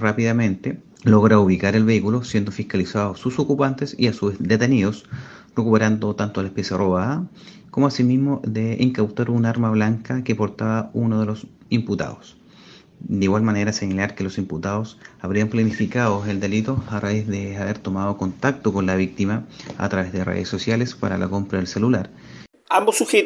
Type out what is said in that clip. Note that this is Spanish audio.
rápidamente logra ubicar el vehículo, siendo fiscalizados sus ocupantes y a sus detenidos, recuperando tanto la especie robada como asimismo de incautar un arma blanca que portaba uno de los imputados. De igual manera señalar que los imputados habrían planificado el delito a raíz de haber tomado contacto con la víctima a través de redes sociales para la compra del celular. Ambos sujetos